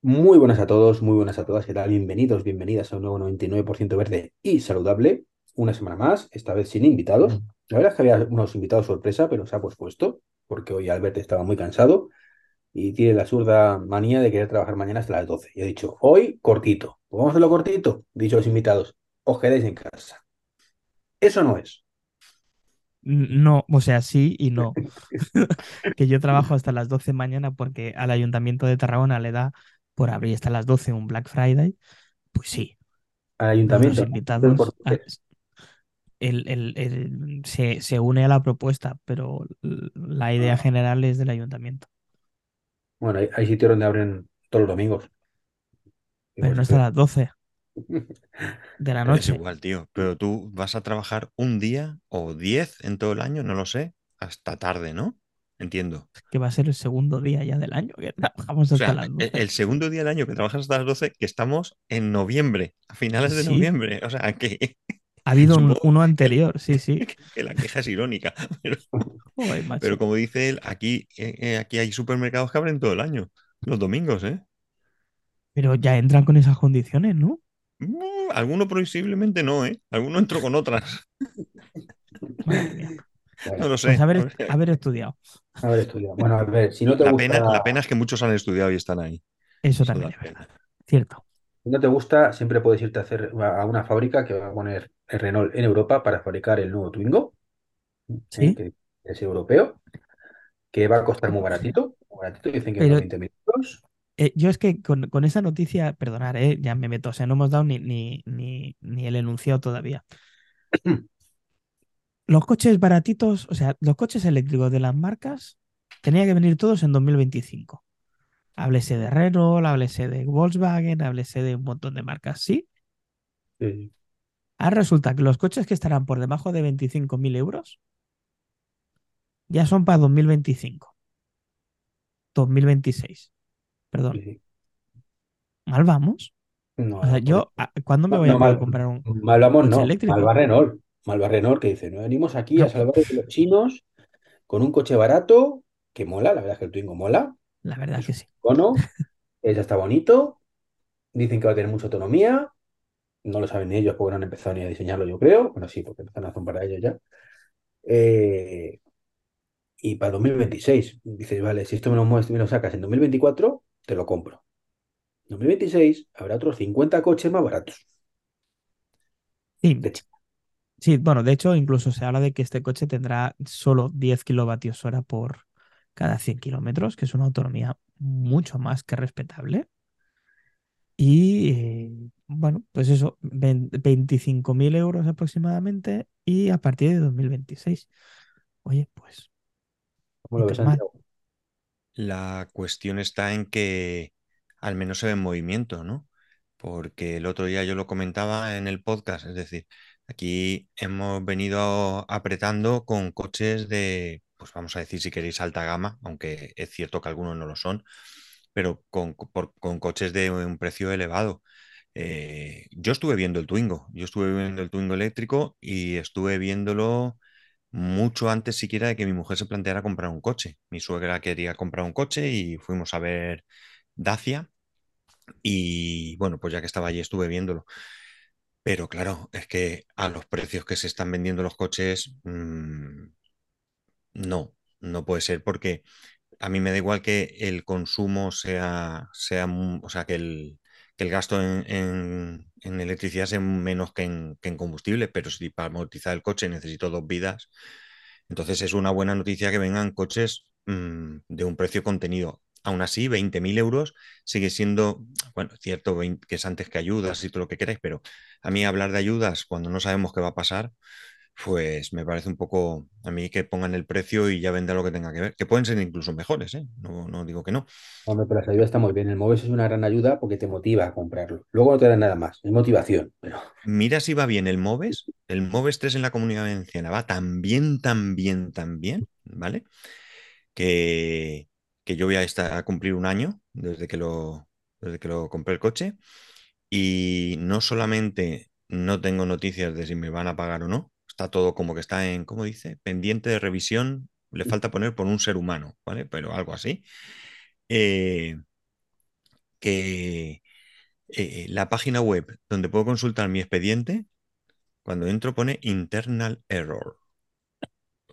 Muy buenas a todos, muy buenas a todas. ¿Qué tal? Bienvenidos, bienvenidas a un nuevo 99% verde y saludable. Una semana más, esta vez sin invitados. La verdad es que había unos invitados sorpresa, pero se ha pospuesto, porque hoy Albert estaba muy cansado y tiene la absurda manía de querer trabajar mañana hasta las 12. Y he dicho, hoy cortito. Pues vamos a hacerlo cortito. Dicho los invitados, os quedáis en casa. Eso no es. No, o sea, sí y no. que yo trabajo hasta las 12 mañana porque al Ayuntamiento de Tarragona le da por abrir hasta las 12 un Black Friday. Pues sí, Al ayuntamiento, no, invitados ah, el- el- el- se, se une a la propuesta, pero la idea Ah, general es del Ayuntamiento. Bueno, hay, hay sitios donde abren todos los domingos. Pero no hasta estoy- las 12 de la Es noche, igual, tío. Pero tú vas a trabajar un día o diez en todo el año, no lo sé, hasta tarde, ¿no? Entiendo. que va a ser el segundo día ya del año, que trabajamos O hasta sea, las e- 12. el segundo día del año que trabajas hasta las 12, que estamos en noviembre, a finales de Sí, noviembre. O sea, que ha habido un- uno anterior, sí, sí. que la queja es irónica. Pero, Joder, pero macho. como dice él, aquí, eh, eh, aquí hay supermercados que abren todo el año, los domingos, ¿eh? Pero ya entran con esas condiciones, ¿no? Mm, alguno posiblemente no, ¿eh? Alguno entró con otras. Madre mía. No lo Pues sé. haber, haber estudiado. haber estudiado. Bueno, a ver, si no te La gusta. pena, la pena es que muchos han estudiado y están ahí. Eso Eso también es verdad. Cierto. Si no te gusta, siempre puedes irte a hacer a una fábrica que va a poner el Renault en Europa para fabricar el nuevo Twingo, ¿eh? Sí. que es europeo, que va a costar muy baratito. Muy baratito, dicen que Pero 20 mil euros. eh, yo es que con, con esa noticia, perdonar, eh, ya me meto, o sea, no hemos dado ni, ni, ni, ni el enunciado todavía. Los coches baratitos, o sea, los coches eléctricos de las marcas tenían que venir todos en 2025. Háblese de Renault, háblese de Volkswagen, háblese de un montón de marcas, ¿sí? Sí, Ahora resulta que los coches que estarán por debajo de 25.000 euros ya son para 2025, 2026. Perdón, sí, mal vamos. No, O sea, yo, ¿a- ¿cuándo me voy a no, poder mal, comprar un mal vamos, coche no. Eléctrico? Mal va Renault, que dice, no venimos aquí a salvar de los chinos con un coche barato que mola. La verdad es que el Twingo mola. la verdad Es que sí. icono, eh, ya está bonito. Dicen que va a tener mucha autonomía. No lo saben ni ellos porque no han empezado ni a diseñarlo, yo creo. Bueno, sí, porque empezaron a hacer para ellos ya. Eh, y para 2026, dices, vale, si esto me lo, me lo sacas en 2024, te lo compro. En 2026 habrá otros 50 coches más baratos. Sí, De China. Sí, bueno, de hecho, incluso se habla de que este coche tendrá solo 10 kilovatios hora por cada 100 kilómetros, que es una autonomía mucho más que respetable. Y eh, bueno, pues eso, 25.000 euros aproximadamente y a partir de 2026. Oye, pues ¿Cómo lo ves? La cuestión está en que al menos se ve en movimiento, ¿no? Porque el otro día yo lo comentaba en el podcast, es decir, aquí hemos venido apretando con coches de, pues vamos a decir si queréis alta gama, aunque es cierto que algunos no lo son, pero con, coches de un precio elevado. Eh, yo estuve viendo el Twingo, yo estuve viendo el Twingo eléctrico y estuve viéndolo mucho antes siquiera de que mi mujer se planteara comprar un coche. Mi suegra quería comprar un coche y fuimos a ver Dacia y bueno, pues ya que estaba allí estuve viéndolo. Pero claro, es que a los precios que se están vendiendo los coches, mm, no, no puede ser porque a mí me da igual que el consumo sea, sea o sea, que el, que el gasto en, en- en electricidad sea menos que en, que en combustible, pero si para amortizar el coche necesito dos vidas, entonces es una buena noticia que vengan coches mm, de un precio contenido. Aún así, 20.000 euros sigue siendo, bueno, cierto 20 que es antes que ayudas y todo lo que queráis, pero a mí hablar de ayudas cuando no sabemos qué va a pasar, pues me parece un poco a mí que pongan el precio y ya vendrá lo que tenga que ver, que pueden ser incluso mejores, ¿eh? No, no digo que no. Hombre, pero las ayudas están muy bien. El Moves es una gran ayuda porque te motiva a comprarlo. Luego no te dan nada más, es motivación. Pero Mira si va bien el Moves, el Moves 3 en la Comunidad Valenciana va tan bien, tan bien, tan bien, ¿vale? Que, que yo voy a, estar, a cumplir un año desde que lo, desde que lo compré el coche y no solamente no tengo noticias de si me van a pagar o no, está todo como que está en, ¿cómo dice? Pendiente de revisión, le falta poner por un ser humano, ¿vale? Pero algo así. Eh, que eh, la página web donde puedo consultar mi expediente, cuando entro pone internal error.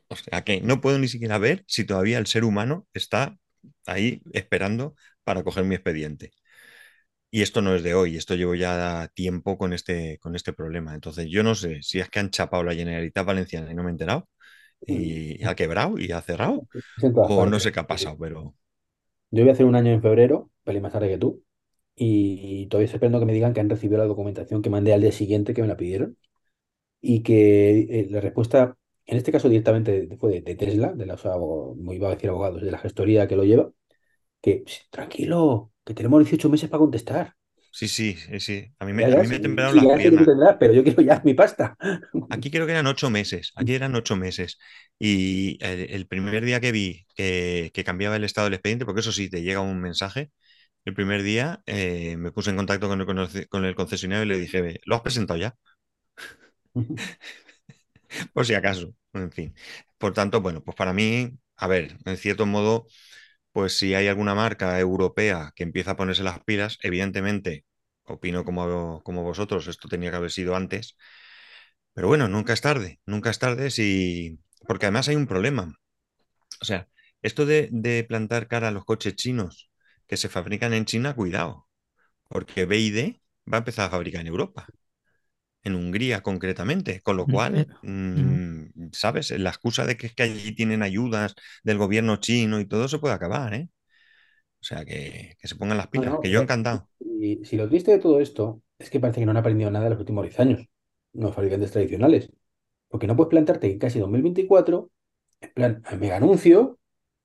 O sea que no puedo ni siquiera ver si todavía el ser humano está ahí esperando para coger mi expediente. Y esto no es de hoy, esto llevo ya tiempo con este, con este problema. Entonces, yo no sé si es que han chapado la Generalitat Valenciana y no me he enterado, y ha quebrado y ha cerrado, o no sé qué ha pasado, pero... Yo voy a hacer un año en febrero, pelín más tarde que tú, y todavía estoy esperando que me digan que han recibido la documentación que mandé al día siguiente que me la pidieron, y que eh, la respuesta, en este caso directamente fue de, Tesla, de la, muy iba a decir abogados, de la gestoría que lo lleva, que tranquilo, que tenemos 18 meses para contestar. Sí, sí, sí, A mí me, a mí me temblaron las piernas. pero yo quiero ya mi pasta. Aquí creo que eran ocho meses. Aquí eran ocho meses. Y el, primer día que vi que, cambiaba el estado del expediente, porque eso sí, te llega un mensaje, el primer día eh, me puse en contacto con el, con el concesionario y le dije, ¿lo has presentado ya? Por si acaso, en fin. Por tanto, bueno, pues para mí, a ver, en cierto modo pues si hay alguna marca europea que empieza a ponerse las pilas, evidentemente, opino como, como vosotros, esto tenía que haber sido antes, pero bueno, nunca es tarde, nunca es tarde si... porque además hay un problema. O sea, esto de, de plantar cara a los coches chinos que se fabrican en China, cuidado, porque BID va a empezar a fabricar en Europa en Hungría concretamente, con lo mm, cual, mm, ¿sabes? La excusa de que, que allí tienen ayudas del gobierno chino y todo se puede acabar, ¿eh? O sea, que, se pongan las pilas, que yo encantado. Y si lo triste de todo esto es que parece que no han aprendido nada en los últimos 10 años, los fabricantes tradicionales. Porque no puedes plantarte en casi 2024, en plan, mega anuncio,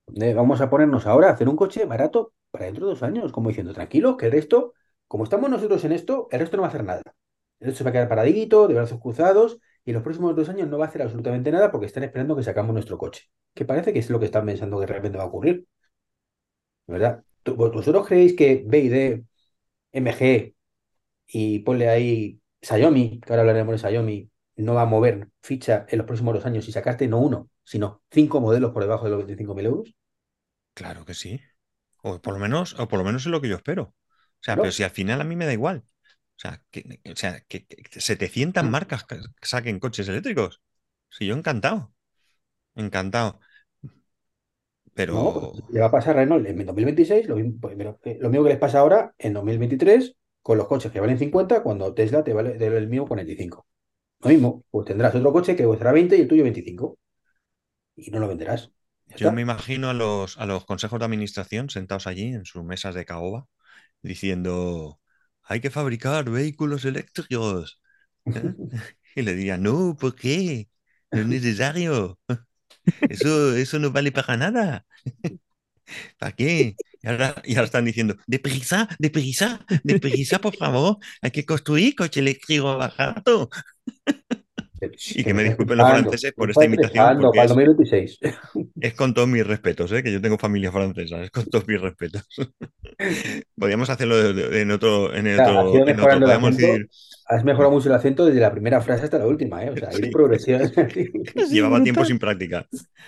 de vamos a ponernos ahora a hacer un coche barato para dentro de dos años, como diciendo, tranquilo, que el resto, como estamos nosotros en esto, el resto no va a hacer nada. El se va a quedar paradito, de brazos cruzados, y en los próximos dos años no va a hacer absolutamente nada porque están esperando que sacamos nuestro coche. Que parece que es lo que están pensando que realmente va a ocurrir. ¿Verdad? ¿Vosotros creéis que BID, MG y ponle ahí Xiaomi, que ahora hablaremos de Xiaomi, no va a mover ficha en los próximos dos años y sacarte no uno, sino cinco modelos por debajo de los 25.000 euros? Claro que sí. O por lo menos, o por lo menos es lo que yo espero. O sea, pero si al final a mí me da igual. O sea, que, o sea, que, 700 marcas que saquen coches eléctricos. Sí, yo encantado. Encantado. Pero. No, le va a pasar a Renault en 2026, lo mismo, pues, eh, lo mismo que les pasa ahora en 2023 con los coches que valen 50 cuando Tesla te vale el mismo 45. Lo mismo, pues tendrás otro coche que costará 20 y el tuyo 25. Y no lo venderás. Yo me imagino a los, a los consejos de administración sentados allí en sus mesas de caoba diciendo hay que fabricar vehículos eléctricos. ¿eh? Y le diría, no, ¿por qué? No es necesario. Eso, eso no vale para nada. ¿Para qué? Y ahora, y ahora están diciendo, deprisa, deprisa, deprisa, por favor, hay que construir coche eléctrico barato. Y que me disculpen los franceses por esta imitación. Porque es, 2026. es, con todos mis respetos, ¿eh? que yo tengo familia francesa, es con todos mis respetos. Podríamos hacerlo en otro. En otro, en otro podemos decir. Has mejorado mucho el acento desde la primera frase hasta la última, ¿eh? O sea, hay progresión. Llevaba tiempo sin práctica.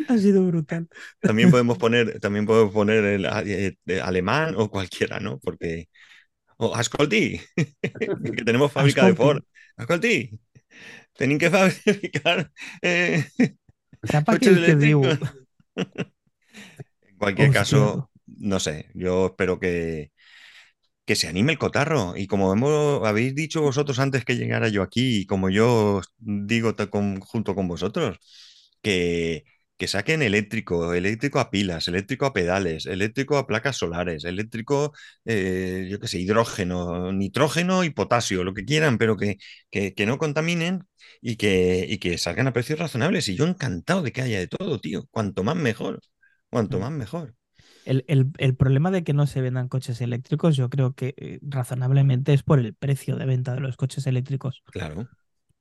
Ha sido brutal. También podemos poner, también podemos poner el, eh, alemán o cualquiera, ¿no? Porque. O Ascolti, que tenemos fábrica de Ford. Ascolti. Tienen que fabricar eh, coches eléctricos. en cualquier caso, no sé, yo espero que, que se anime el cotarro. Y como hemos, habéis dicho vosotros antes que llegara yo aquí, y como yo digo junto con vosotros, que, que saquen eléctrico, eléctrico a pilas, eléctrico a pedales, eléctrico a placas solares, eléctrico, eh, yo qué sé, hidrógeno, nitrógeno y potasio, lo que quieran, pero que, que, no contaminen y que, y que salgan a precios razonables. Y yo encantado de que haya de todo, tío. Cuanto más mejor. Cuanto mm. más mejor. El, el, problema de que no se vendan coches eléctricos, yo creo que eh, razonablemente es por el precio de venta de los coches eléctricos. Claro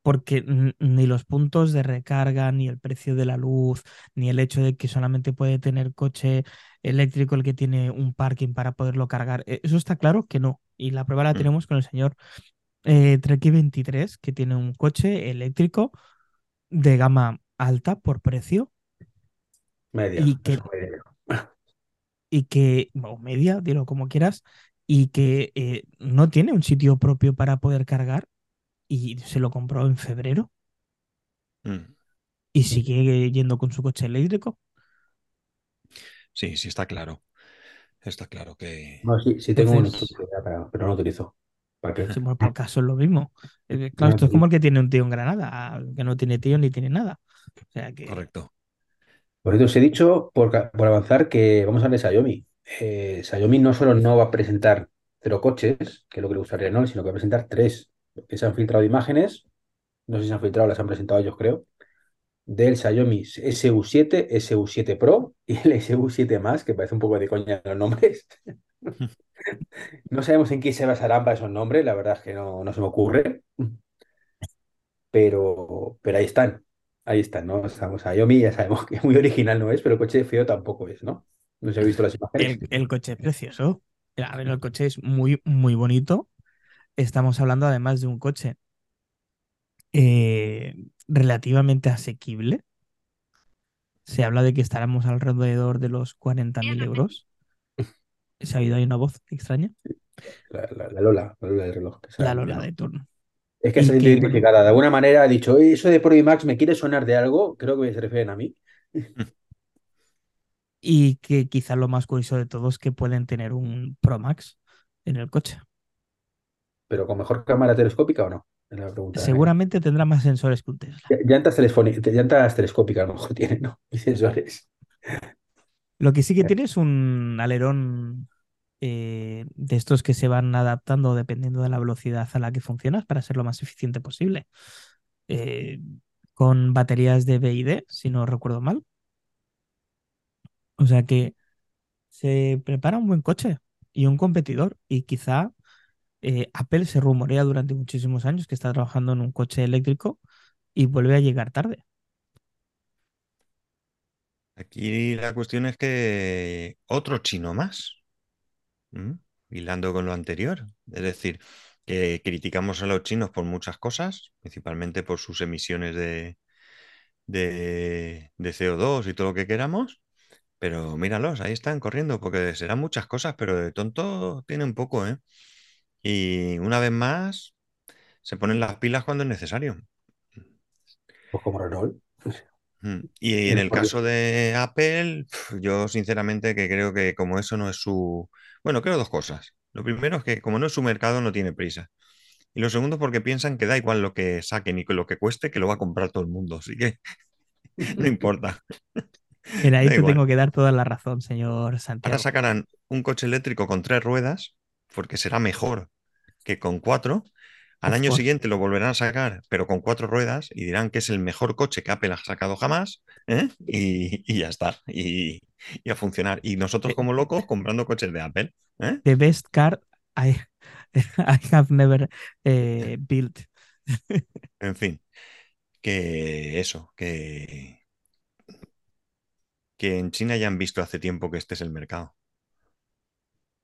porque ni los puntos de recarga, ni el precio de la luz, ni el hecho de que solamente puede tener coche eléctrico el que tiene un parking para poderlo cargar, e, eso está claro que no. Y la prueba la mm. tenemos con el señor eh, 23, que tiene un coche eléctrico de gama alta por precio. Media. Y que, y que o media, dilo como quieras, y que eh, no tiene un sitio propio para poder cargar y se lo compró en febrero Mm. y sigue yendo con su coche eléctrico. Sí, sí, está claro. Está claro que. No, sí, sí tengo Entonces- un pero, pero no lo utilizo. ¿Para qué? Sí, bueno, por caso es lo mismo. No, Claro, esto es como el que tiene un tío en Granada, que no tiene tío ni tiene nada. O sea que Correcto. Por eso os he dicho, por, por avanzar, que vamos a hablar de Xiaomi. Eh, Xiaomi no solo no va a presentar cero coches, que es lo que le gustaría Renault, sino que va a presentar tres. Que se han filtrado imágenes, no sé si se han filtrado, las han presentado ellos, creo, del Xiaomi SU7, SU7 Pro y el SU7 Más, que parece un poco de coña los nombres. No sabemos en qué se basarán para esos nombres, la verdad es que no, no se me ocurre. Pero, pero ahí están, ahí están, ¿no? Estamos Xiaomi, ya sabemos que muy original no es, pero el coche feo tampoco es, ¿no? No se ha visto las imágenes. el, el coche es precioso. A ver, el coche es muy, muy bonito. Estamos hablando además de un coche eh, relativamente asequible. Se habla de que estaremos alrededor de los 40.000 euros. Se ha oído ahí una voz extraña. La, la- la Lola, la Lola del reloj. que La Lola de ¿no? turno. Es que se que, identificada. De alguna manera ha dicho, "Oye, eso de Pro y Max me quiere sonar de algo. Creo que se refieren a mí. Y que quizás lo más curioso de todo es que pueden tener un Pro Max en el coche. Pero con mejor cámara telescópica o no. La pregunta. ¿eh? Seguramente tendrá más sensores que un Tesla. Ll- Llantas, llantas telescópicas a lo mejor tienen, ¿no? Y sensores. Lo que sí que tiene es un alerón eh, de estos que se van adaptando dependiendo de la velocidad a la que funcionas para ser lo más eficiente posible. Eh, con baterías de BID, si no recuerdo mal. O sea que se prepara un buen coche y un competidor. Y quizá eh, Apple se rumorea durante muchísimos años que está trabajando en un coche eléctrico y vuelve a llegar tarde. Aquí la cuestión es que otro chino más, ¿m? hilando con lo anterior. Es decir, que criticamos a los chinos por muchas cosas, principalmente por sus emisiones de, de, de CO2 y todo lo que queramos, pero míralos, ahí están corriendo, porque serán muchas cosas, pero de tonto tiene un poco, ¿eh? Y una vez más, se ponen las pilas cuando es necesario. Pues como Renault. Mm. Y en el caso de Apple, yo sinceramente que creo que como eso no es su... Bueno, creo dos cosas. Lo primero es que como no es su mercado, no tiene prisa. Y lo segundo porque piensan que da igual lo que saquen y lo que cueste, que lo va a comprar todo el mundo. Así que no importa. Mira, ahí te tengo que dar toda la razón, señor Ahora Santiago. sacarán un coche eléctrico con tres ruedas, porque será mejor que con cuatro. Al año siguiente lo volverán a sacar, pero con cuatro ruedas, y dirán que es el mejor coche que Apple ha sacado jamás, ¿eh? y, y ya está, y, y a funcionar. Y nosotros Eh, como locos comprando coches de Apple. ¿eh? The best car I, I have never eh, built. En fin, que eso, que, que en China ya han visto hace tiempo que este es el mercado.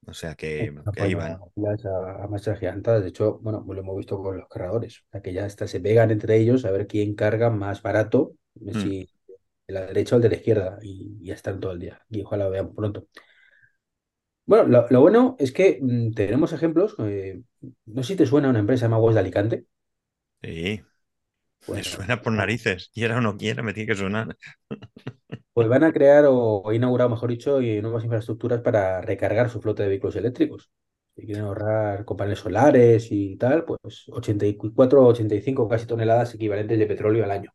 O sea que, que ahí van. a, a marchas gigantadas. De hecho, bueno, pues lo hemos visto con los cargadores. O sea, que ya hasta se pegan entre ellos a ver quién carga más barato, Mm. si de la derecha o el de la izquierda, y ya están todo el día. Y ojalá lo veamos pronto. Bueno, lo, lo bueno es que mm, tenemos ejemplos. eh, no sé si te suena una empresa Aguas de Alicante. Sí, me Bueno, suena por ah, quiera o no quiera, me tiene que sonar. pues van a crear o, o inaugurar, mejor dicho, y nuevas infraestructuras para recargar su flota de vehículos eléctricos. Si quieren ahorrar con paneles solares y tal, pues 84 o 85 casi toneladas equivalentes de petróleo al año.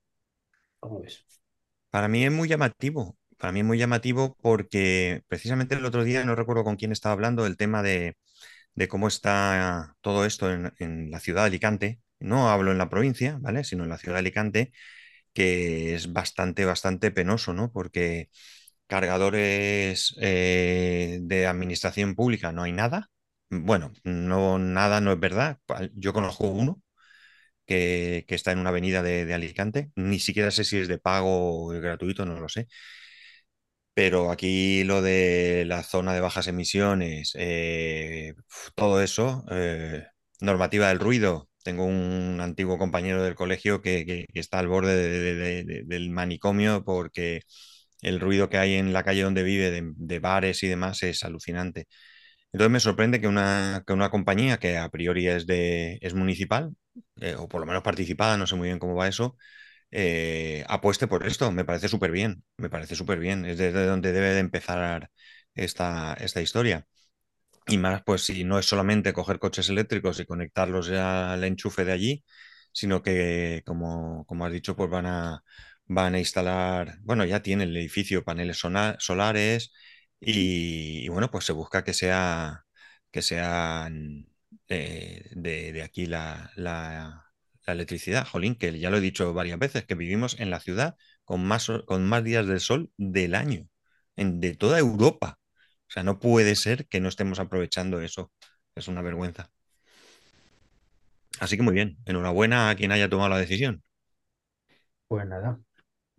¿Cómo ves? Para mí es muy llamativo. Para mí es muy llamativo porque precisamente el otro día, no recuerdo con quién estaba hablando, del tema de, de cómo está todo esto en, en la ciudad de Alicante. No hablo en la provincia, ¿vale? Sino en la ciudad de Alicante, que es bastante, bastante penoso, ¿no? Porque cargadores eh, de administración pública no hay nada. Bueno, no, nada no es verdad. Yo conozco uno que, está en una avenida de, de Alicante. Ni siquiera sé si es de pago o gratuito, no lo sé. Pero aquí lo de la zona de bajas emisiones, eh, todo eso, eh, normativa del ruido. Tengo un antiguo compañero del colegio que, que- que está al borde de- de- de- del manicomio porque el ruido que hay en la calle donde vive, de, bares y demás, es alucinante. Entonces me sorprende que una, que una compañía que a priori es, de, es municipal, eh, o por lo menos participada, no sé muy bien cómo va eso, eh, apueste por esto. Me parece súper bien, me parece súper bien. Es desde donde debe de empezar esta, esta historia. Y más, pues si no es solamente coger coches eléctricos y conectarlos al enchufe de allí, sino que, como, como has dicho, pues van a, van a instalar, bueno, ya tienen el edificio paneles solares y, bueno, pues se busca que sea que sean eh, de, aquí la, la, electricidad. Jolín, que ya lo he dicho varias veces, que vivimos en la ciudad con más, con más días del sol del año, en, de toda Europa. O sea, no puede ser que no estemos aprovechando eso. Es una vergüenza. Así que muy bien. Enhorabuena a quien haya tomado la decisión. Pues nada.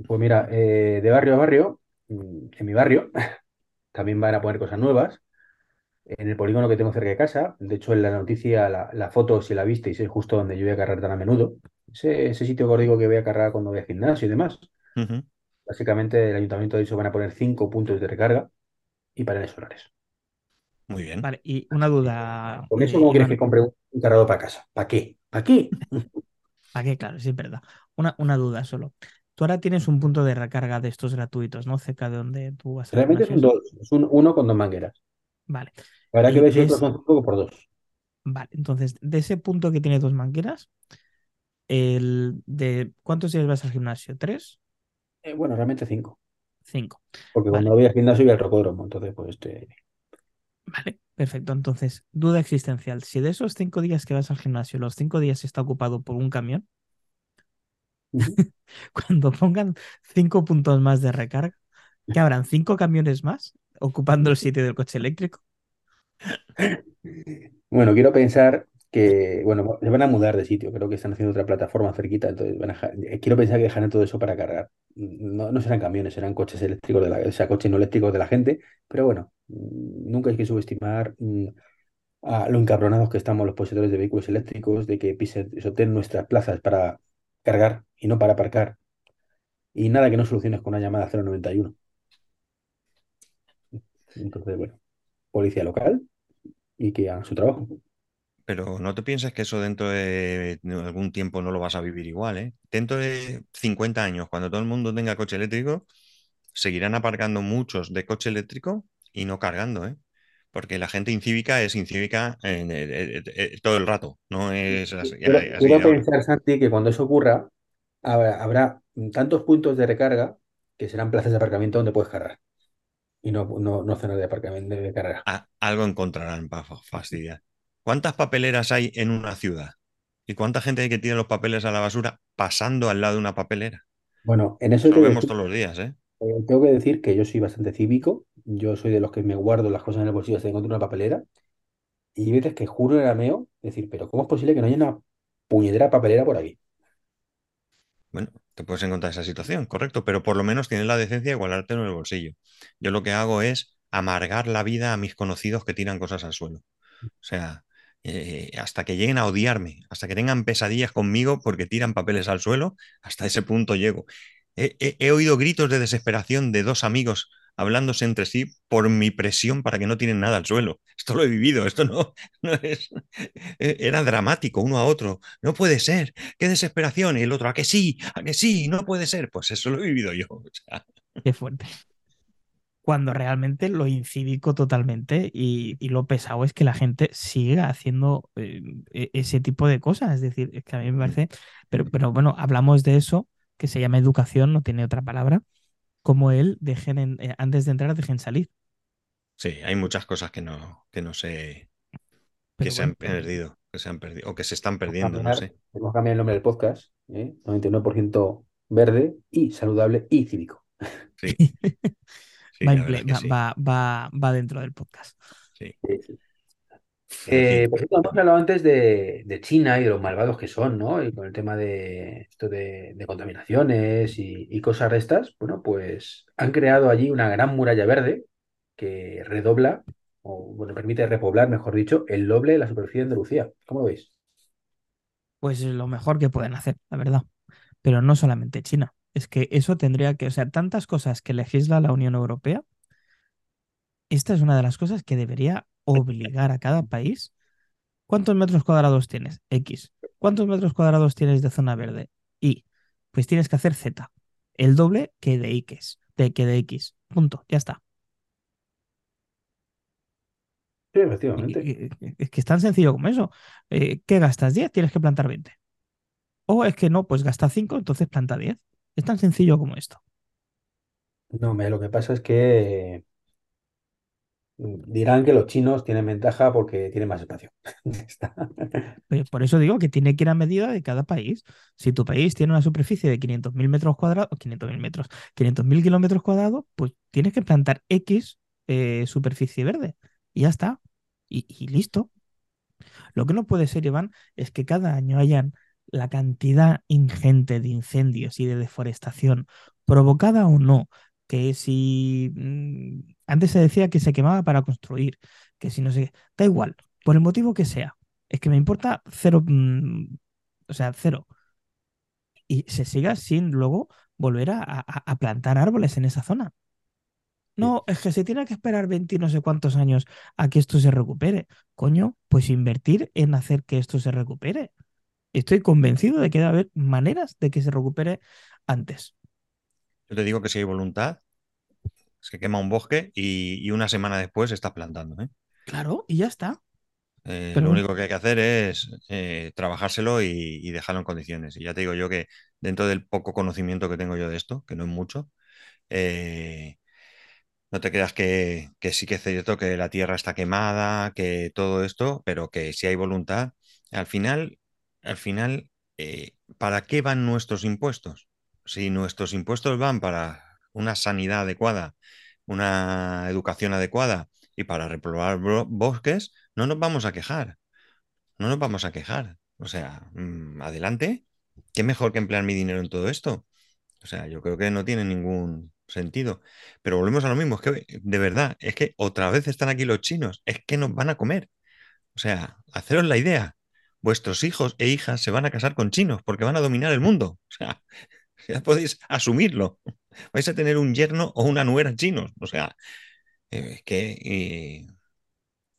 Pues mira, eh, de barrio a barrio, mm, en mi barrio, también van a poner cosas nuevas. En el polígono que tengo cerca de casa, de hecho en la noticia, la, foto, si la visteis, es justo donde yo voy a cargar tan a menudo. Ese, sitio que os digo que voy a cargar cuando voy al gimnasio y demás. Básicamente el ayuntamiento ha dicho van a poner cinco puntos de recarga y paneles solares. Muy bien. Vale, y una duda. ¿Con eso cómo quieres que compre un cargador para casa? ¿Para qué? ¿Para qué? ¿Para qué? Claro, sí, es verdad. Una, una duda solo. Tú ahora tienes un punto de recarga de estos gratuitos, ¿no? Cerca de donde tú vas a Realmente son dos, es uno con dos mangueras. Vale. Habrá que si otros son cinco por dos. Vale, entonces, de ese punto que tiene dos mangueras, el de ¿cuántos días vas al gimnasio? ¿Tres? Eh, bueno, realmente cinco. Cinco. Porque cuando voy al gimnasio voy al rocódromo, entonces pues este. Vale, perfecto. Entonces, duda existencial. Si de esos cinco días que vas al gimnasio, los cinco días está ocupado por un camión, cuando pongan cinco puntos más de recarga, ¿qué habrán? ¿Cinco camiones más ocupando el sitio del coche eléctrico? Bueno, quiero pensar que, bueno, se van a mudar de sitio, creo que están haciendo otra plataforma cerquita, entonces eh, quiero pensar que dejarán todo eso para cargar. No, no serán camiones, serán coches eléctricos, de la, o sea, coches no eléctricos de la gente, pero bueno, mm, nunca hay que subestimar mm, a lo encabronados que estamos los poseedores de vehículos eléctricos, de que pisen, nuestras plazas para cargar y no para aparcar. Y nada que no soluciones con una llamada 091. Entonces, bueno, policía local y que hagan su trabajo. Pero no te pienses que eso dentro de algún tiempo no lo vas a vivir igual, ¿eh? Dentro de 50 años, cuando todo el mundo tenga coche eléctrico, seguirán aparcando muchos de coche eléctrico y no cargando, ¿eh? Porque la gente incívica es incívica eh, eh, eh, todo el rato, no es así. Quiero pensar, Santi, que cuando eso ocurra, habrá, tantos puntos de recarga que serán plazas de aparcamiento donde puedes cargar y no, no, no zonas de aparcamiento de carrera. algo encontrarán para fastidiar. ¿Cuántas papeleras hay en una ciudad? ¿Y cuánta gente hay que tiene los papeles a la basura pasando al lado de una papelera? Bueno, en eso lo vemos todos los días, ¿eh? ¿eh? Tengo que decir que yo soy bastante cívico. Yo soy de los que me guardo las cosas en el bolsillo hasta encuentro una papelera. Y veces que juro era meo, decir, pero ¿cómo es posible que no haya una puñetera papelera por aquí? Bueno, te puedes encontrar esa situación, correcto, pero por lo menos tienes la decencia de guardarte en el bolsillo. Yo lo que hago es amargar la vida a mis conocidos que tiran cosas al suelo. O sea, eh, hasta que lleguen a odiarme, hasta que tengan pesadillas conmigo porque tiran papeles al suelo, hasta ese punto llego. he oído gritos de desesperación de dos amigos hablándose entre sí por mi presión para que no tienen nada al suelo. Esto lo he vivido, esto no, es... E, era dramático uno a otro. No puede ser, qué desesperación. Y el otro, a que sí, a que sí, no puede ser. Pues eso lo he vivido yo. Qué fuerte. Cuando realmente lo incívico totalmente y, lo pesado es que la gente siga haciendo eh, e, ese tipo de cosas. Es decir, es que a mí me parece, pero, pero bueno, hablamos de eso, que se llama educación, no tiene otra palabra como él dejen eh, antes de entrar dejen salir. Sí, hay muchas cosas que no, que no sé, que se han perdido, que se han perdido, o que se están perdiendo, no sé. Hemos cambiado el nombre del podcast, ¿eh? 99% verde y saludable y cívico. Sí. va, va, va, dentro del podcast. Sí. Eh, por cierto, hemos hablado antes de, China y de los malvados que son, ¿no? Y con el tema de esto de, contaminaciones y, cosas de estas, bueno, pues han creado allí una gran muralla verde que redobla, o bueno, permite repoblar, mejor dicho, el doble de la superficie de Andalucía. ¿Cómo lo veis? Pues lo mejor que pueden hacer, la verdad. Pero no solamente China. Es que eso tendría que, o sea, tantas cosas que legisla la Unión Europea, esta es una de las cosas que debería obligar a cada país. ¿Cuántos metros cuadrados tienes? X. ¿Cuántos metros cuadrados tienes de zona verde? Y. Pues tienes que hacer Z. El doble que de X. De que de X. Punto. Ya está. Sí, efectivamente. Es que es tan sencillo como eso. Eh, ¿Qué gastas? 10, tienes que plantar 20. O es que no, pues gasta 5, entonces planta 10. Es tan sencillo como esto. No, me, lo que pasa es que mm, dirán que los chinos tienen ventaja porque tienen más espacio. Por eso digo que tiene que ir a medida de cada país. Si tu país tiene una superficie de 500.000 metros cuadrados, 500.000 metros, 500.000 kilómetros cuadrados, pues tienes que plantar X eh, superficie verde. Y ya está. Y, y listo. Lo que no puede ser, Iván, es que cada año hayan la cantidad ingente de incendios y de deforestación, provocada o no, que si mm, antes se decía que se quemaba para construir, que si no qué, da igual, por el motivo que sea, es que me importa cero, mm, o sea, cero. Y se siga sin luego volver a, a- a plantar árboles en esa zona. No, es que se tiene que esperar 20 y no sé cuántos años a que esto se recupere. Coño, pues invertir en hacer que esto se recupere. Estoy convencido de que debe haber maneras de que se recupere antes. Yo te digo que si hay voluntad, se quema un bosque y, y una semana después estás plantando, ¿eh? Claro, y ya está. Eh, Pero lo único que hay que hacer es eh, trabajárselo y, y dejarlo en condiciones. Y ya te digo yo que dentro del poco conocimiento que tengo yo de esto, que no es mucho, eh, no te creas que, que sí que es cierto que la tierra está quemada, que todo esto, pero que si hay voluntad, al final, al final, eh, ¿para qué van nuestros impuestos? Si nuestros impuestos van para una sanidad adecuada, una educación adecuada y para repoblar bro- bosques, no nos vamos a quejar, no nos vamos a quejar. O sea, mm, adelante, ¿qué mejor que emplear mi dinero en todo esto? O sea, yo creo que no tiene ningún sentido. Pero volvemos a lo mismo, es que de verdad, es que otra vez están aquí los chinos, es que nos van a comer. O sea, haceros la idea, vuestros hijos e hijas se van a casar con chinos porque van a dominar el mundo. O sea, ya podéis asumirlo. Vais a tener un yerno o una nuera chinos. O sea, eh, es que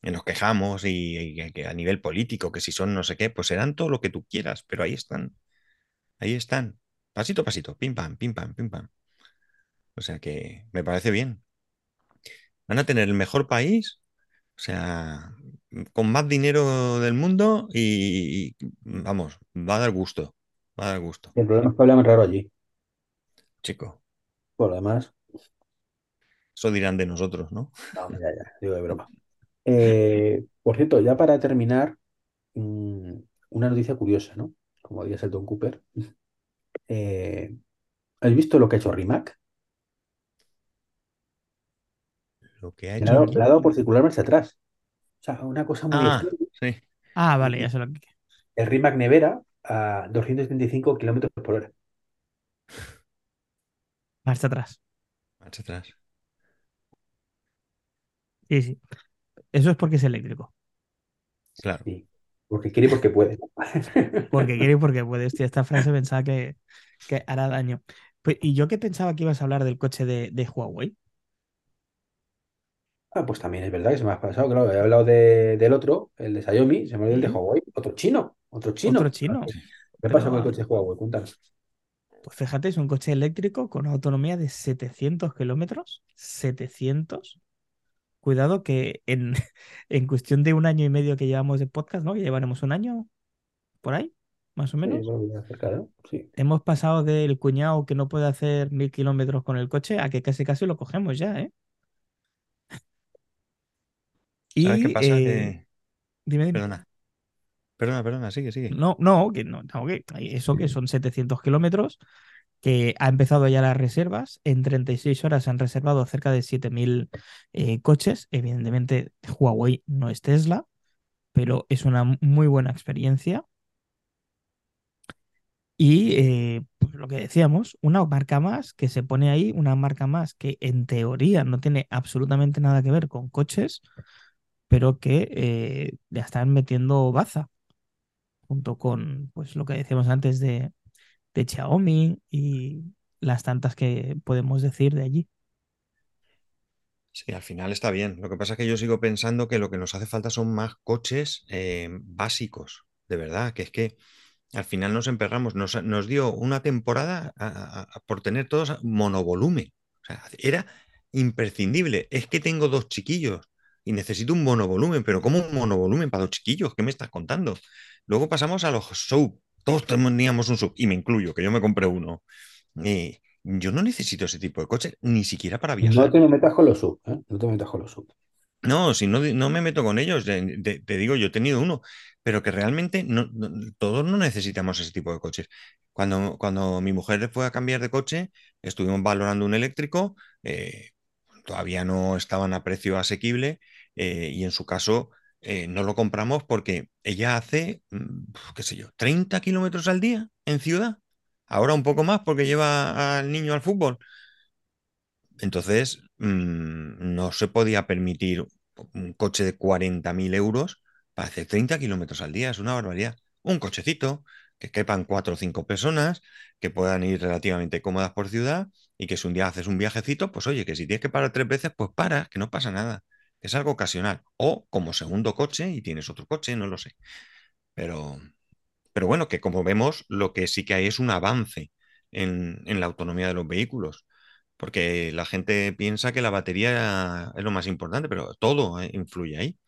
nos quejamos y, y a nivel político, que si son no sé qué, pues serán todo lo que tú quieras, pero ahí están, ahí están. Pasito a pasito, pim pam, pim pam, pim pam. O sea que me parece bien. Van a tener el mejor país, o sea, con más dinero del mundo y, y, vamos, va a dar gusto, va a dar gusto, El problema es que hablan raro allí. chico. Por lo demás, Eso dirán de nosotros, ¿no? no, ya, ya, digo de broma. Eh, por cierto, ya para terminar, mm, una noticia curiosa, ¿no? Como diría Sheldon Cooper. Eh, ¿has visto lo que ha hecho Rimac? Lo que ha hecho le ha dado por circular marcha atrás. O sea, una cosa muy Ah, sí. Ah, vale, ya sé lo que. El Rimac Nevera a 235 kilómetros por hora. Marcha atrás. Marcha atrás. Sí, sí. Eso es porque es eléctrico. Claro. Sí, porque quiere y porque puede. Porque quiere y porque puede. Hostia, esta frase pensaba que, que hará daño. Pues, y yo que pensaba que ibas a hablar del coche de, de Huawei. Ah, pues también es verdad que se me ha pasado, claro. He hablado de- del otro, el de Xiaomi, se me olvidó el de. Huawei. Otro chino, otro chino. Otro chino. ¿Qué Pero, pasa con el coche de Huawei? Cuéntanos. Pues fíjate, es un coche eléctrico con una autonomía de 700 kilómetros. 700. Cuidado que en, en cuestión de un año y medio que llevamos de podcast, ¿no? Que llevaremos un año por ahí, más o Sí, menos. bueno, ya cerca, ¿no? Sí. Hemos pasado del cuñado que no puede hacer mil kilómetros con el coche a que casi casi lo cogemos ya, ¿eh? ¿Sabes qué Y pasa? eh, dime, dime. Perdona. Perdona, perdona, sigue, sigue. No, no, que no, no, que eso que son 700 kilómetros, que ha empezado ya las reservas. En 36 horas se han reservado cerca de 7.000 eh, coches. Evidentemente, Huawei no es Tesla, pero es una muy buena experiencia. Y eh, pues lo que decíamos, una marca más que se pone ahí, una marca más que en teoría no tiene absolutamente nada que ver con coches, pero que eh, ya están metiendo baza, junto con pues lo que decíamos antes de, de Xiaomi y las tantas que podemos decir de allí. Sí, al final está bien. Lo que pasa es que yo sigo pensando que lo que nos hace falta son más coches eh, básicos, de verdad, que es que al final nos emperramos. Nos, nos dio una temporada por tener todos monovolumen. O sea, era imprescindible. Es que tengo dos chiquillos y necesito un monovolumen, pero ¿cómo un monovolumen para dos chiquillos? ¿Qué me estás contando? Luego pasamos a los sub. Todos teníamos un sub, y me incluyo, que yo me compré uno. Eh, yo no necesito ese tipo de coche, ni siquiera para No viajar. te me metas con los sub, ¿eh? No te metas con los sub. No, si no, no me meto con ellos, de- te digo, yo he tenido uno, pero que realmente no, no- todos no necesitamos ese tipo de coches. Cuando, cuando mi mujer fue a cambiar de coche, estuvimos valorando un eléctrico, eh, todavía no estaban a precio asequible eh, y en su caso eh, no lo compramos porque ella hace, mm, qué sé yo, 30 kilómetros al día en ciudad. Ahora un poco más porque lleva al niño al fútbol. Entonces, mm, no se podía permitir un coche de 40.000 euros para hacer 30 kilómetros al día. Es una barbaridad. Un cochecito que quepan cuatro o cinco personas, que puedan ir relativamente cómodas por ciudad y que si un día haces un viajecito, pues oye, que si tienes que parar tres veces, pues paras, que no pasa nada. Es algo ocasional. O como segundo coche y tienes otro coche, no lo sé. Pero, pero bueno, que como vemos, lo que sí que hay es un avance en, en la autonomía de los vehículos. Porque la gente piensa que la batería es lo más importante, pero todo eh, influye ahí.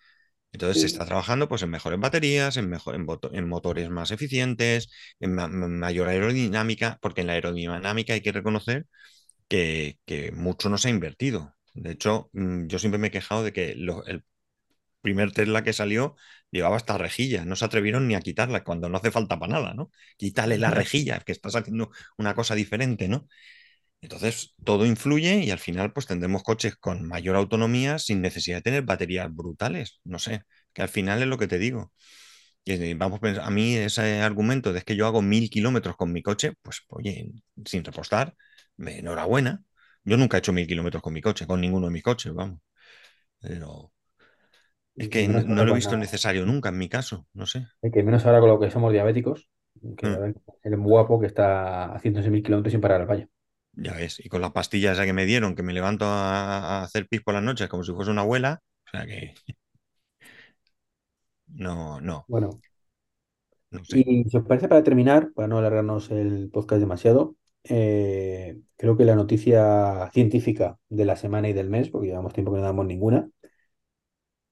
Entonces se está trabajando pues, en mejores baterías, en, mejor, en, en motores más eficientes, en ma- ma- mayor aerodinámica, porque en la aerodinámica hay que reconocer que, que mucho no se ha invertido. De hecho, mm, yo siempre me he quejado de que lo- el primer Tesla que salió llevaba hasta rejilla, no se atrevieron ni a quitarla cuando no hace falta para nada, ¿no? Quítale la rejilla, que estás haciendo una cosa diferente, ¿no? Entonces, todo influye y al final pues tendremos coches con mayor autonomía sin necesidad de tener baterías brutales. No sé, que al final es lo que te digo. Que, eh, vamos, pens- a mí ese argumento de que yo hago mil kilómetros con mi coche, pues oye, sin repostar, enhorabuena. Yo nunca he hecho mil kilómetros con mi coche, con ninguno de mis coches, vamos. Pero es que no lo he visto necesario nunca en mi caso, no sé. y que menos ahora con lo que somos diabéticos, que Mm, muy guapo que está haciéndose mil kilómetros sin parar al baño. ya ves, y con las pastillas que me dieron, que me levanto a, a hacer pis por las noches como si fuese una abuela, o sea que no, no, Bueno, no sé. y si os parece para terminar, para no alargarnos el podcast demasiado, eh, creo que la noticia científica de la semana y del mes, porque llevamos tiempo que no damos ninguna,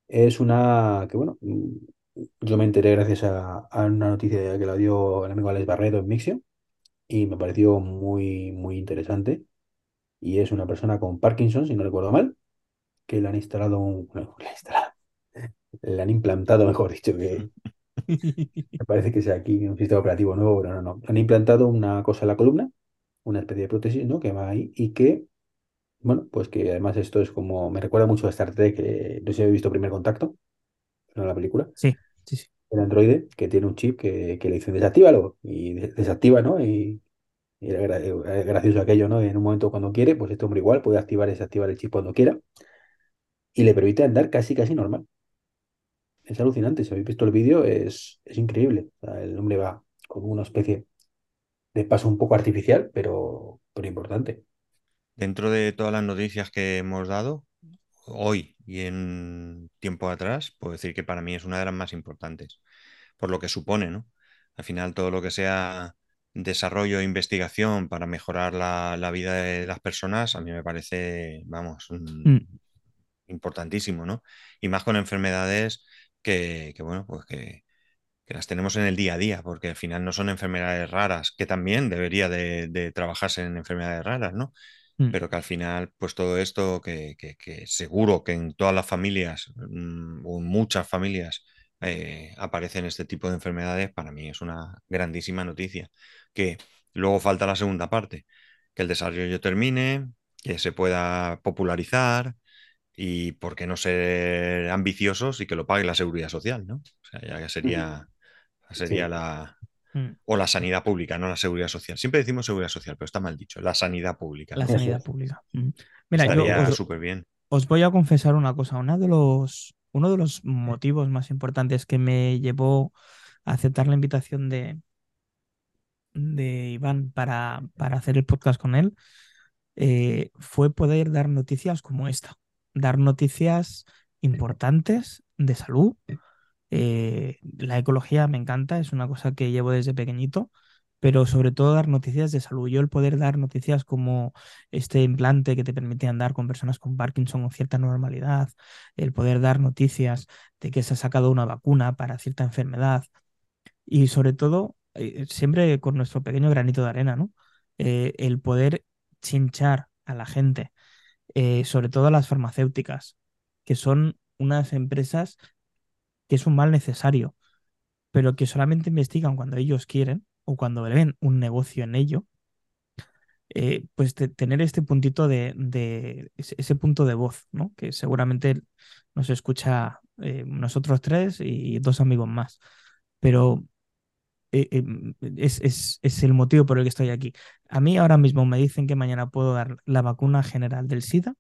es una que, bueno, mm, yo me enteré gracias a, a una noticia que la dio el amigo Alex Barredo en Mixio y me pareció muy, muy interesante. Y es una persona con Parkinson, si no recuerdo mal, que le han instalado un, bueno, le han instalado, le han implantado, mejor dicho, que me parece que sea aquí un sistema operativo nuevo, pero no, no. Han implantado una cosa en la columna, una especie de prótesis, ¿no? Que va ahí y que, bueno, pues que además esto es como, me recuerda mucho a Star Trek, que no sé si habéis visto Primer Contacto, ¿no? la película. Sí, sí, sí. El androide que tiene un chip que, que le dicen desactívalo y de- desactiva, ¿no? Y, y era gra- era gracioso aquello, ¿no? En un momento cuando quiere, pues este hombre igual puede activar y desactivar el chip cuando quiera y le permite andar casi, casi normal. Es alucinante, si habéis visto el vídeo es, es increíble. O sea, el hombre va con una especie de paso un poco artificial, pero, pero importante. Dentro de todas las noticias que hemos dado hoy y en tiempo atrás, puedo decir que para mí es una de las más importantes, por lo que supone, ¿no? Al final, todo lo que sea desarrollo e investigación para mejorar la, la vida de las personas, a mí me parece, vamos, mm, Mm, importantísimo, ¿no? Y más con enfermedades que, que, bueno, pues que, que las tenemos en el día a día, porque al final no son enfermedades raras, que también debería de, de trabajarse en enfermedades raras, ¿no? mm. Pero que al final, pues todo esto, que, que- que seguro que en todas las familias, mm, o en muchas familias, eh, aparecen este tipo de enfermedades, para mí es una grandísima noticia. Que luego falta la segunda parte, que el desarrollo termine, que se pueda popularizar y por qué no ser ambiciosos y que lo pague la seguridad social, ¿no? O sea, ya que sería, sería Sí. la... Mm. O la sanidad pública, no la seguridad social. Siempre decimos seguridad social, pero está mal dicho. La sanidad pública. La sanidad pública. Mm. Mira, yo Estaría os, súper bien. os voy a confesar una cosa. Uno de los, uno de los motivos más importantes que me llevó a aceptar la invitación de, de Iván para, para hacer el podcast con él eh, fue poder dar noticias como esta. dar noticias importantes de salud. Eh, la ecología me encanta, es una cosa que llevo desde pequeñito, pero sobre todo dar noticias de salud. Yo el poder dar noticias como este implante que te permite andar con personas con Parkinson con cierta normalidad, el poder dar noticias de que se ha sacado una vacuna para cierta enfermedad y sobre todo, eh, siempre con nuestro pequeño granito de arena, ¿no? Eh, el poder chinchar a la gente, eh, sobre todo a las farmacéuticas, que son unas empresas es un mal necesario, pero que solamente investigan cuando ellos quieren o cuando ven un negocio en ello, pues tener este puntito de, ese, punto de voz, ¿no? Que seguramente nos escucha nosotros tres y dos amigos más. Pero eh, es, el motivo por el que estoy aquí. A mí ahora mismo me dicen que mañana puedo dar la vacuna general del SIDA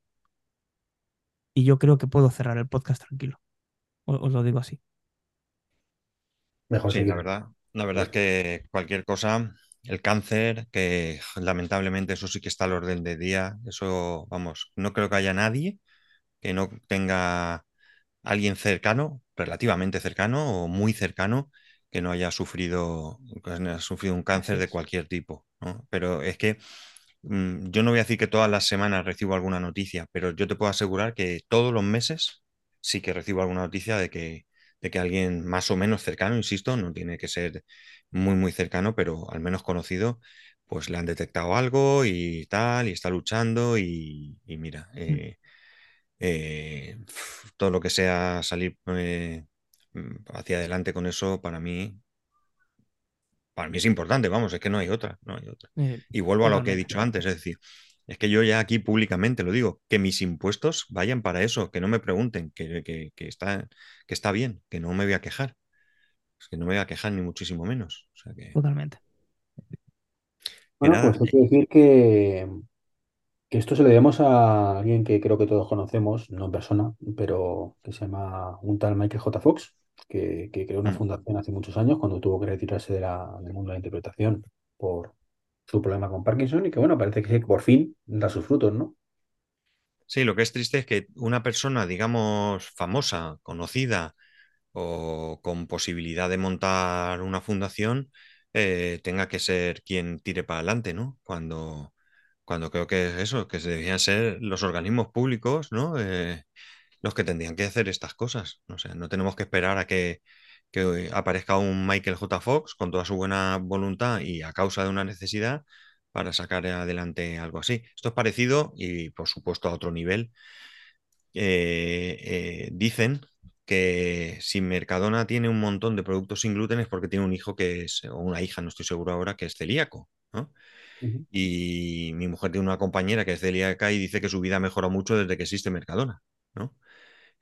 y yo creo que puedo cerrar el podcast tranquilo. Os, lo digo así. Mejor sí, la verdad. La verdad es que cualquier cosa, el cáncer, que lamentablemente eso sí que está al orden del día, eso, vamos, no creo que haya nadie que no tenga alguien cercano, relativamente cercano o muy cercano, que no haya sufrido, sufrido un cáncer de cualquier tipo. Pero es que mm, yo no voy a decir que todas las semanas recibo alguna noticia, pero yo te puedo asegurar que todos los meses sí que recibo alguna noticia de que, de que alguien más o menos cercano, insisto, no tiene que ser muy, muy cercano, pero al menos conocido, pues le han detectado algo y tal, y está luchando y, mira, mm. eh, eh, todo lo que sea salir eh, Mm, hacia adelante con eso, para mí, para mí es importante, vamos, es que no hay otra, no hay otra. Y vuelvo a lo que he dicho antes, es decir, es que yo ya aquí públicamente lo digo, que mis impuestos vayan para eso, que no me pregunten, que, está, que está bien, que no me voy a quejar, que no me voy a quejar ni muchísimo menos. Totalmente. Bueno, pues hay que decir que, esto se lo debemos a alguien que creo que todos conocemos, no en persona, pero que se llama un tal Michael J. Fox, que, creó una mm. fundación hace muchos años cuando tuvo que retirarse de la, del mundo de la interpretación por su problema con Parkinson y que bueno, parece que por fin da sus frutos, ¿no? Sí, lo que es triste es que una persona, digamos, famosa, conocida o con posibilidad de montar una fundación, eh, tenga que ser quien tire para adelante, ¿no? Cuando, cuando creo que es eso, que debían ser los organismos públicos, ¿no? Eh, los que tendrían que hacer estas cosas. O sea, no tenemos que esperar a que, aparezca un Michael J. Fox con toda su buena voluntad y a causa de una necesidad para sacar adelante algo así. Esto es parecido y por supuesto a otro nivel. Eh, eh, dicen que si Mercadona tiene un montón de productos sin gluten es porque tiene un hijo que es, o una hija, no estoy seguro ahora, que es celíaco. Y mi mujer tiene una compañera que es celíaca y dice que su vida mejorado mucho desde que existe Mercadona. ¿no?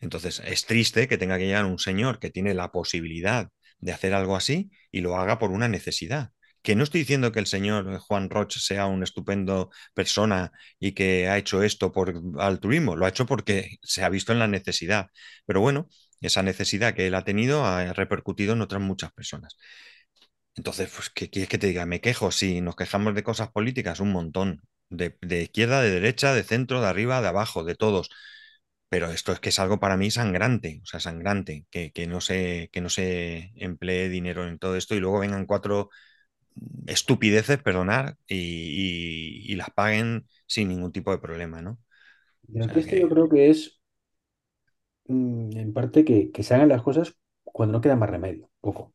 Entonces, es triste que tenga que llegar un señor que tiene la posibilidad de hacer algo así y lo haga por una necesidad. Que no estoy diciendo que el señor Juan Roche sea un estupendo persona y que ha hecho esto por altruismo, lo ha hecho porque se ha visto en la necesidad. Pero bueno, esa necesidad que él ha tenido ha repercutido en otras muchas personas. Entonces, pues, ¿qué quieres que te diga? Me quejo, si nos quejamos de cosas políticas, un montón, de izquierda, de derecha, de centro, de arriba, de abajo, de todos pero esto es que es algo para mí sangrante, o sea, sangrante, que, no, se, que no se emplee dinero en todo esto y luego vengan cuatro estupideces, perdonar, y, las paguen sin ningún tipo de problema, ¿no? esto yo creo que es, mm, en parte, que, se hagan las cosas cuando no queda más remedio, poco. O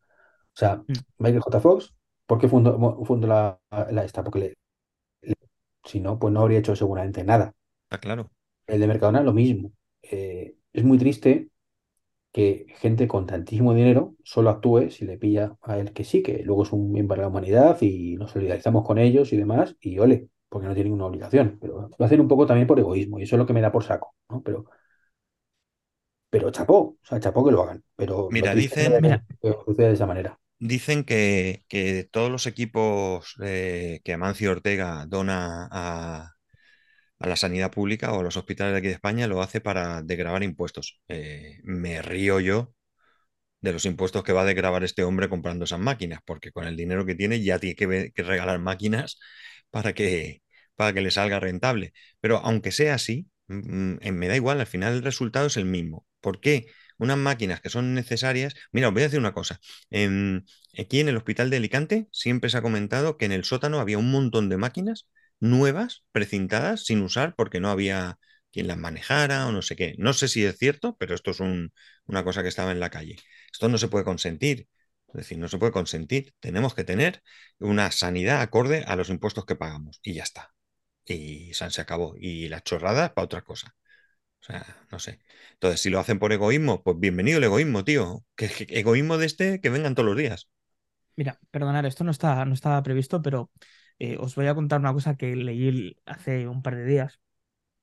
sea, mm. Michael J. Fox, ¿por qué fundó, la, esta? Porque si no, pues no habría hecho seguramente nada. Está claro. El de Mercadona lo mismo. Eh, es muy triste que gente con tantísimo dinero solo actúe si le pilla a él que sí, que luego es un miembro de la humanidad y nos solidarizamos con ellos y demás, y ole, porque no tiene ninguna obligación. Pero lo hacen un poco también por egoísmo, y eso es lo que me da por saco, ¿no? Pero, pero chapó, o sea, chapó que lo hagan. Pero mira, dicen que, sucede de esa manera. Dicen que, que todos los equipos eh, que Amancio Ortega dona a, a la sanidad pública o a los hospitales de aquí de España lo hace para degravar impuestos. Eh, me río yo de los impuestos que va a degravar este hombre comprando esas máquinas, porque con el dinero que tiene ya tiene que, regalar máquinas para que, para que le salga rentable. Pero aunque sea así, Mm, mm, Me da igual, al final el resultado es el mismo. ¿Por qué? Unas máquinas que son necesarias. Mira, os voy a decir una cosa. En- aquí en el hospital de Alicante siempre se ha comentado que en el sótano había un montón de máquinas nuevas, precintadas, sin usar porque no había quien las manejara o no sé qué. No sé si es cierto, pero esto es un- una cosa que estaba en la calle. Esto no se puede consentir. Es decir, no se puede consentir. Tenemos que tener una sanidad acorde a los impuestos que pagamos. Y ya está. Y se acabó. Y las chorradas para otra cosa. O sea, no sé. Entonces, si lo hacen por egoísmo, pues bienvenido el egoísmo, tío. Que, egoísmo de este que vengan todos los días. Mira, perdonad, esto no está, no previsto, pero eh, os voy a contar una cosa que leí hace un par de días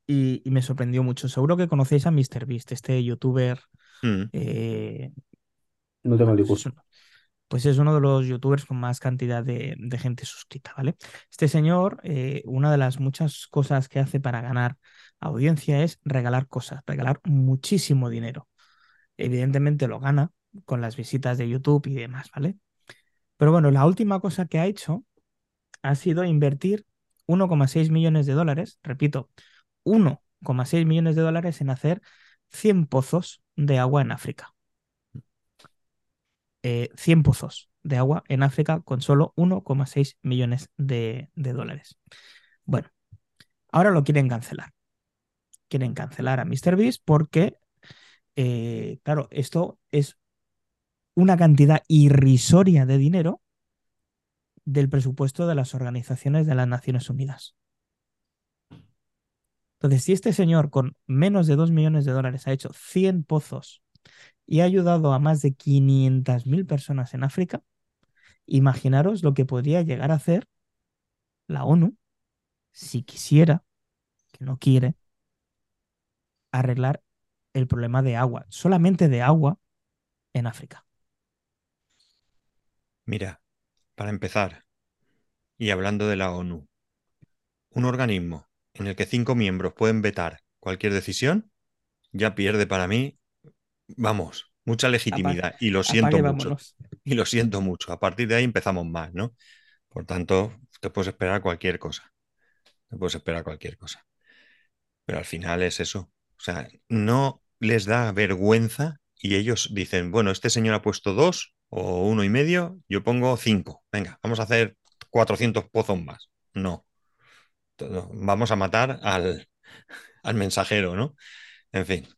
y, y me sorprendió mucho. Seguro que conocéis a MrBeast, este youtuber. Mm, eh, No tengo el pues, pues es uno de los youtubers con más cantidad de, de gente suscrita, ¿vale? Este señor, eh, una de las muchas cosas que hace para ganar audiencia es regalar cosas, regalar muchísimo dinero. Evidentemente lo gana con las visitas de YouTube y demás, ¿vale? Pero bueno, la última cosa que ha hecho ha sido invertir 1,6 millones de dólares, repito, 1,6 millones de dólares en hacer 100 pozos de agua en África. Eh, 100 pozos de agua en África con solo 1,6 millones de, dólares. Bueno, ahora lo quieren cancelar. Quieren cancelar a MrBeast porque, eh, claro, esto es una cantidad irrisoria de dinero del presupuesto de las organizaciones de las Naciones Unidas. Entonces, si este señor con menos de 2 millones de dólares ha hecho 100 pozos y ha ayudado a más de 500.000 personas en África, imaginaros lo que podría llegar a hacer la ONU si quisiera, que no quiere, arreglar el problema de agua, solamente de agua en África. Mira, para empezar, y hablando de la ONU, un organismo en el que cinco miembros pueden vetar cualquier decisión, ya pierde para mí, vamos, mucha legitimidad. Y lo siento Apague, mucho. vámonos. Y lo siento mucho. A partir de ahí empezamos más, ¿no? Por tanto, te puedes esperar cualquier cosa. Te puedes esperar cualquier cosa. Pero al final es eso. O sea, no les da vergüenza y ellos dicen, bueno, este señor ha puesto dos o uno y medio, yo pongo cinco. Venga, vamos a hacer 400 pozos más. No. Vamos a matar al, al mensajero, ¿no? En fin,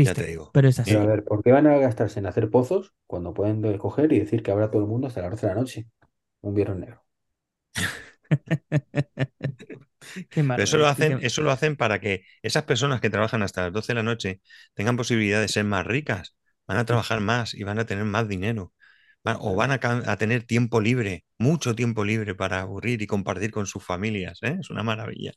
ya Triste, te digo. pero es así. Pero a ver, ¿por qué van a gastarse en hacer pozos cuando pueden de- coger y decir que habrá todo el mundo hasta las 12 de la noche? Un viernes negro. Qué Pero eso lo hacen, qué- eso lo hacen para que esas personas que trabajan hasta las 12 de la noche tengan posibilidad de ser más ricas. Van a trabajar más y van a tener más dinero. O van a, tener tiempo libre, mucho tiempo libre para aburrir y compartir con sus familias. ¿eh? Es una maravilla.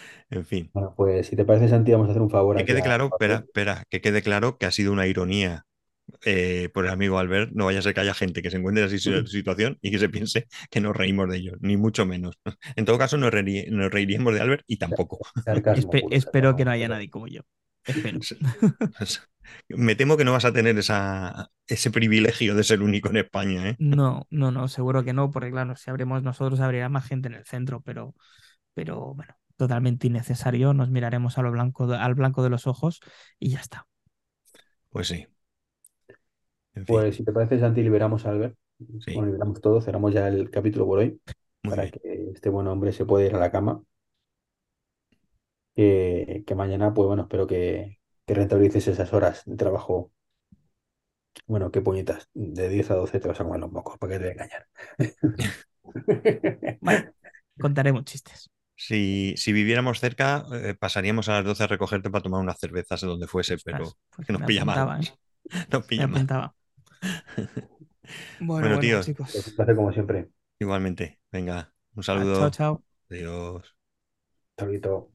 En fin. Bueno, pues si te parece, Santi, vamos a hacer un favor Que aquí quede a- claro, espera, espera, que quede claro que ha sido una ironía eh, por el amigo Albert. No vaya a ser que haya gente que se encuentre en esa situ- situación y que se piense que nos reímos de ellos, ni mucho menos. En todo caso, nos, reirí- nos reiríamos de Albert y tampoco. Sarcasmo Espe- puro, espero sarcasmo que no haya nadie como yo. Espero. Me temo que no vas a tener esa, ese privilegio de ser único en España, ¿eh? No, no, no, seguro que no, porque claro, si abrimos nosotros, habría más gente en el centro, pero, pero bueno, totalmente innecesario. Nos miraremos a lo blanco al blanco de los ojos y ya está. Pues sí. En fin, Pues si te parece, Santi, liberamos a Albert. Sí. Bueno, liberamos todo, cerramos ya el capítulo por hoy muy para bien. que este buen hombre se pueda ir a la cama. Que, que mañana, pues bueno, espero que, que rentabilices esas horas de trabajo. Bueno, qué puñetas, de 10 a 12 te vas a comer los mocos, para que te voy a engañar. Bueno, contaremos chistes. Si, si viviéramos cerca, eh, pasaríamos a las 12 a recogerte para tomar unas cervezas en donde fuese, Ostras, pero pues que nos me pilla mal. apuntaba, ¿eh? Nos Me pilla mal. apuntaba. Bueno, Bueno, bueno, tíos, chicos. Pues un placer como siempre. igualmente. Venga, un Ah, Chao, saludo. chao. Adiós. Saludito.